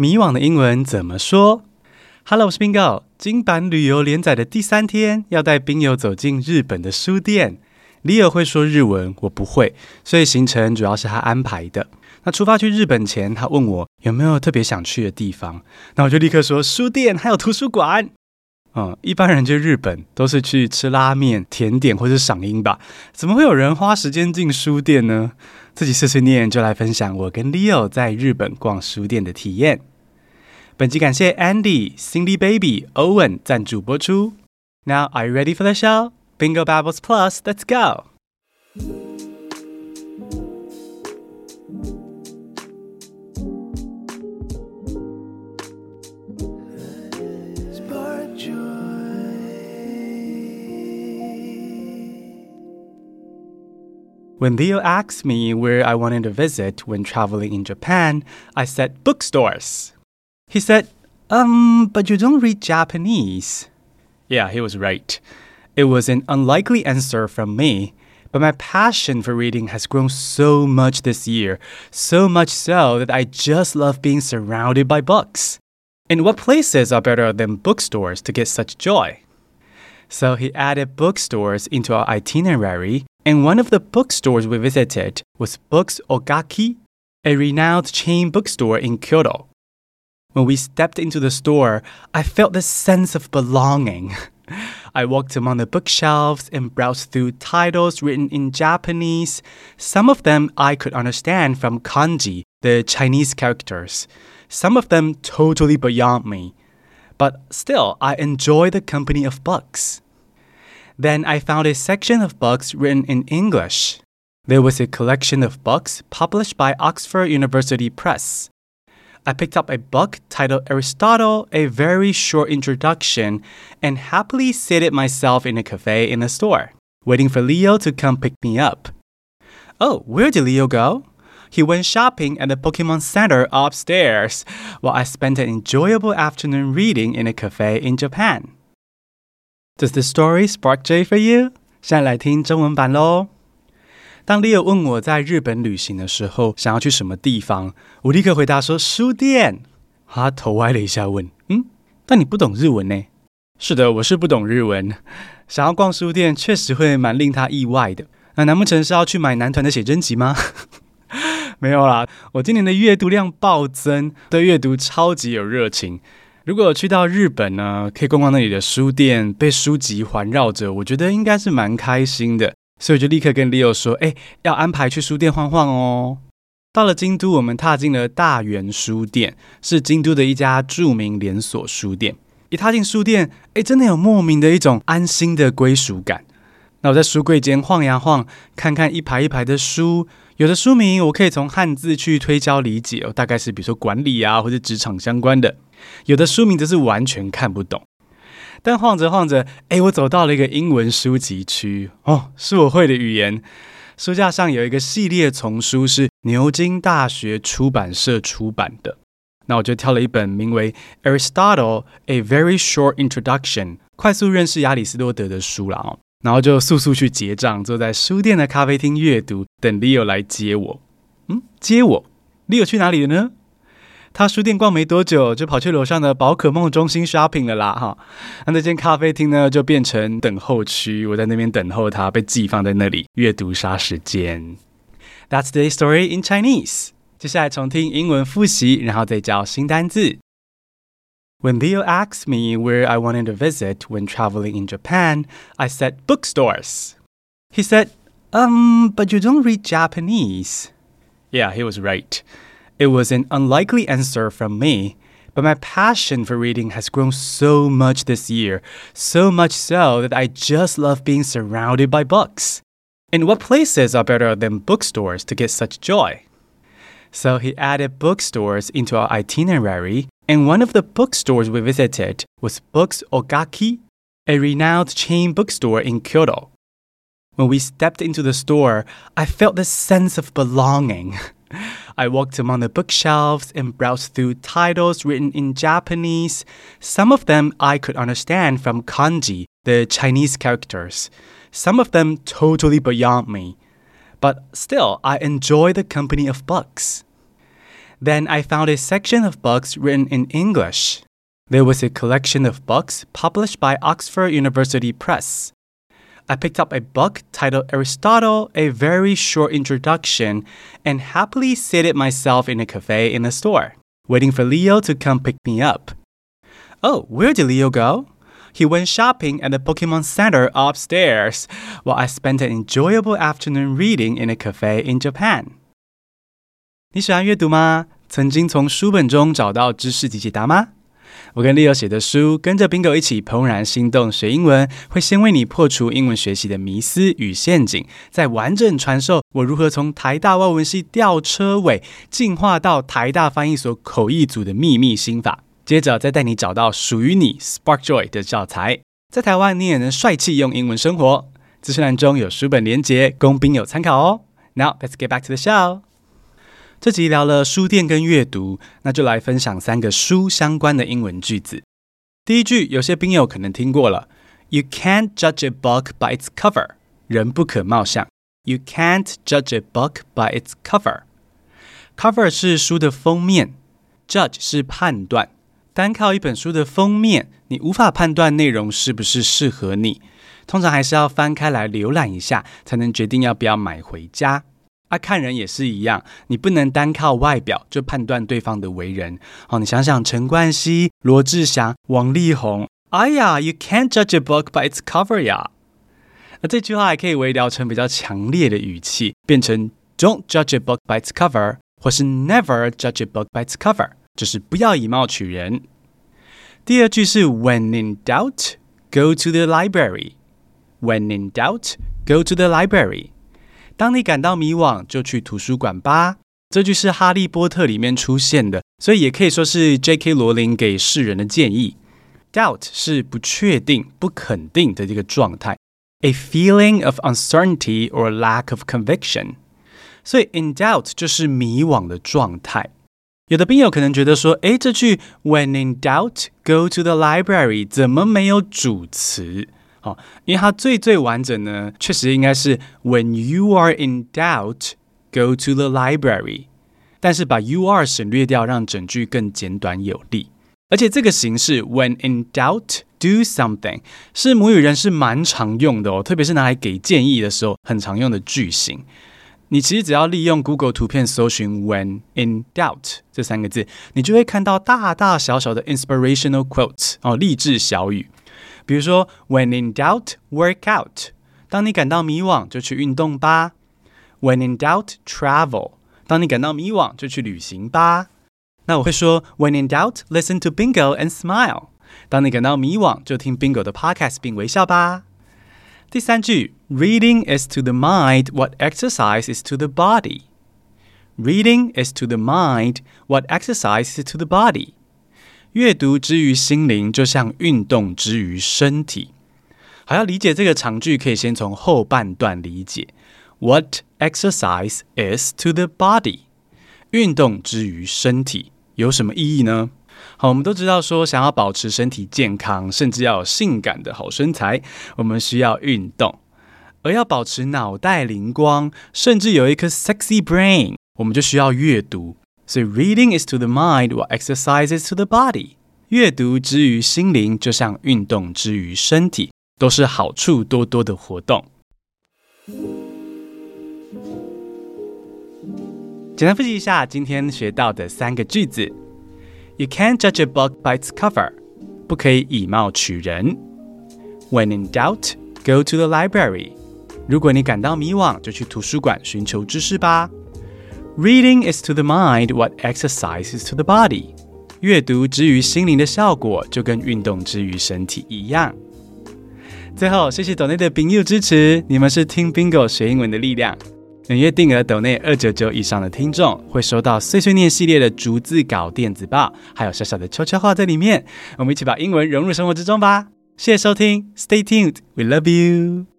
迷惘的英文怎么说？Hello，我是 Bingo。金版旅游连载的第三天，要带冰友走进日本的书店。Leo 会说日文，我不会，所以行程主要是他安排的。那出发去日本前，他问我有没有特别想去的地方，那我就立刻说书店还有图书馆。嗯，一般人去日本都是去吃拉面、甜点或是赏樱吧？怎么会有人花时间进书店呢？自己碎碎念就来分享我跟 Leo 在日本逛书店的体验。本集感谢 Andy、Cindy Baby、Owen 赞助播出。Now are you ready for the show? Bingo Babbles Plus, let's go! When Leo asked me where I wanted to visit when traveling in Japan, I said bookstores. He said, Um, but you don't read Japanese. Yeah, he was right. It was an unlikely answer from me, but my passion for reading has grown so much this year, so much so that I just love being surrounded by books. And what places are better than bookstores to get such joy? So he added bookstores into our itinerary, and one of the bookstores we visited was Books Ogaki, a renowned chain bookstore in Kyoto. When we stepped into the store, I felt this sense of belonging. I walked among the bookshelves and browsed through titles written in Japanese. Some of them I could understand from kanji, the Chinese characters. Some of them totally beyond me. But still, I enjoy the company of books. Then I found a section of books written in English. There was a collection of books published by Oxford University Press. I picked up a book titled Aristotle, A Very Short Introduction, and happily seated myself in a cafe in the store, waiting for Leo to come pick me up. Oh, where did Leo go? He went shopping at the Pokemon Center upstairs, while I spent an enjoyable afternoon reading in a cafe in Japan. Does the story spark J for you? 现在来听中文版喽。当 Leo 问我在日本旅行的时候想要去什么地方，我立刻回答说书店。他头歪了一下，问：“嗯，但你不懂日文呢？”是的，我是不懂日文。想要逛书店，确实会蛮令他意外的。那难不成是要去买男团的写真集吗？没有啦，我今年的阅读量暴增，对阅读超级有热情。如果去到日本呢，可以逛逛那里的书店，被书籍环绕着，我觉得应该是蛮开心的。所以我就立刻跟 Leo 说：“哎，要安排去书店晃晃哦。”到了京都，我们踏进了大原书店，是京都的一家著名连锁书店。一踏进书店，哎，真的有莫名的一种安心的归属感。那我在书柜间晃呀晃，看看一排一排的书，有的书名我可以从汉字去推敲理解哦，大概是比如说管理啊或者职场相关的；有的书名则是完全看不懂。但晃着晃着，哎，我走到了一个英文书籍区哦，是我会的语言。书架上有一个系列丛书，是牛津大学出版社出版的。那我就挑了一本名为《Aristotle: A Very Short Introduction》，快速认识亚里士多德的书了哦。然后就速速去结账，坐在书店的咖啡厅阅读，等 Leo 来接我。嗯，接我？Leo 去哪里了呢？他书店逛没多久，就跑去楼上的宝可梦中心 shopping 了啦，哈。那那间咖啡厅呢，就变成等候区，我在那边等候他，被寄放在那里阅读杀时间。That's the story in Chinese。接下来重听英文复习，然后再教新单字。When Leo asked me where I wanted to visit when traveling in Japan, I said bookstores. He said, Um, but you don't read Japanese. Yeah, he was right. It was an unlikely answer from me, but my passion for reading has grown so much this year, so much so that I just love being surrounded by books. And what places are better than bookstores to get such joy? So he added bookstores into our itinerary, and one of the bookstores we visited was Books Ogaki, a renowned chain bookstore in Kyoto. When we stepped into the store, I felt this sense of belonging. I walked among the bookshelves and browsed through titles written in Japanese. Some of them I could understand from kanji, the Chinese characters. Some of them totally beyond me. But still, I enjoy the company of books. Then I found a section of books written in English. There was a collection of books published by Oxford University Press. I picked up a book titled Aristotle, A Very Short Introduction, and happily seated myself in a cafe in the store, waiting for Leo to come pick me up. Oh, where did Leo go? He went shopping at the Pokemon Center upstairs, while I spent an enjoyable afternoon reading in a cafe in Japan. 你喜欢阅读吗？曾经从书本中找到知识及解答吗？ 我跟 Leo 写的书，跟着 Bingo 一起怦然心动学英文，会先为你破除英文学习的迷思与陷阱，再完整传授我如何从台大外文系吊车尾，进化到台大翻译所口译组的秘密心法。接着再带你找到属于你 Spark Joy 的教材，在台湾你也能帅气用英文生活。资讯栏中有书本连结，供 Bingo 参考哦。Now let's get back to the show. 这集聊了书店跟阅读，那就来分享三个书相关的英文句子。第一句，有些宾友可能听过了：You can't judge a book by its cover。人不可貌相。You can't judge a book by its cover。Cover 是书的封面，judge 是判断。单靠一本书的封面，你无法判断内容是不是适合你。通常还是要翻开来浏览一下，才能决定要不要买回家。啊，看人也是一样，你不能单靠外表就判断对方的为人。哦，你想想陈冠希、罗志祥、王力宏，哎呀，You can't judge a book by its cover 呀。那这句话还可以微调成比较强烈的语气，变成 Don't judge a book by its cover，或是 Never judge a book by its cover，就是不要以貌取人。第二句是 When in doubt, go to the library. When in doubt, go to the library. 当你感到迷惘，就去图书馆吧。这句是《哈利波特》里面出现的，所以也可以说是 J.K. 罗琳给世人的建议。Doubt 是不确定、不肯定的这个状态，a feeling of uncertainty or lack of conviction。所以 in doubt 就是迷惘的状态。有的宾友可能觉得说，诶，这句 When in doubt, go to the library 怎么没有主词？好，因为它最最完整呢，确实应该是 When you are in doubt, go to the library。但是把 you are 省略掉，让整句更简短有力。而且这个形式 When in doubt, do something 是母语人是蛮常用的哦，特别是拿来给建议的时候，很常用的句型。你其实只要利用 Google 图片搜寻 When in doubt 这三个字，你就会看到大大小小的 inspirational quotes 哦，励志小语。比如说，When in doubt, work out。当你感到迷惘，就去运动吧。When in doubt, travel。当你感到迷惘，就去旅行吧。那我会说，When in doubt, listen to Bingo and smile。当你感到迷惘，就听 Bingo 的 podcast 并微笑吧。第三句，Reading is to the mind what exercise is to the body。Reading is to the mind what exercise is to the body。 阅读之于心灵，就像运动之于身体。好，要理解这个长句，可以先从后半段理解。What exercise is to the body？运动之于身体有什么意义呢？好，我们都知道说，想要保持身体健康，甚至要有性感的好身材，我们需要运动；而要保持脑袋灵光，甚至有一颗 sexy brain，我们就需要阅读。所以，reading is to the mind what exercise is to the body。阅读之于心灵，就像运动之于身体，都是好处多多的活动。简单复习一下今天学到的三个句子：You can't judge a book by its cover，不可以以貌取人；When in doubt, go to the library，如果你感到迷惘，就去图书馆寻求知识吧。 Reading is to the mind what exercise is to the body。阅读之于心灵的效果，就跟运动之于身体一样。最后，谢谢斗内的朋友支持，你们是听 Bingo 学英文的力量。每月订阅斗内二九九以上的听众，会收到碎碎念系列的逐字稿电子报，还有小小的悄悄话在里面。我们一起把英文融入生活之中吧。谢谢收听，Stay tuned，We love you。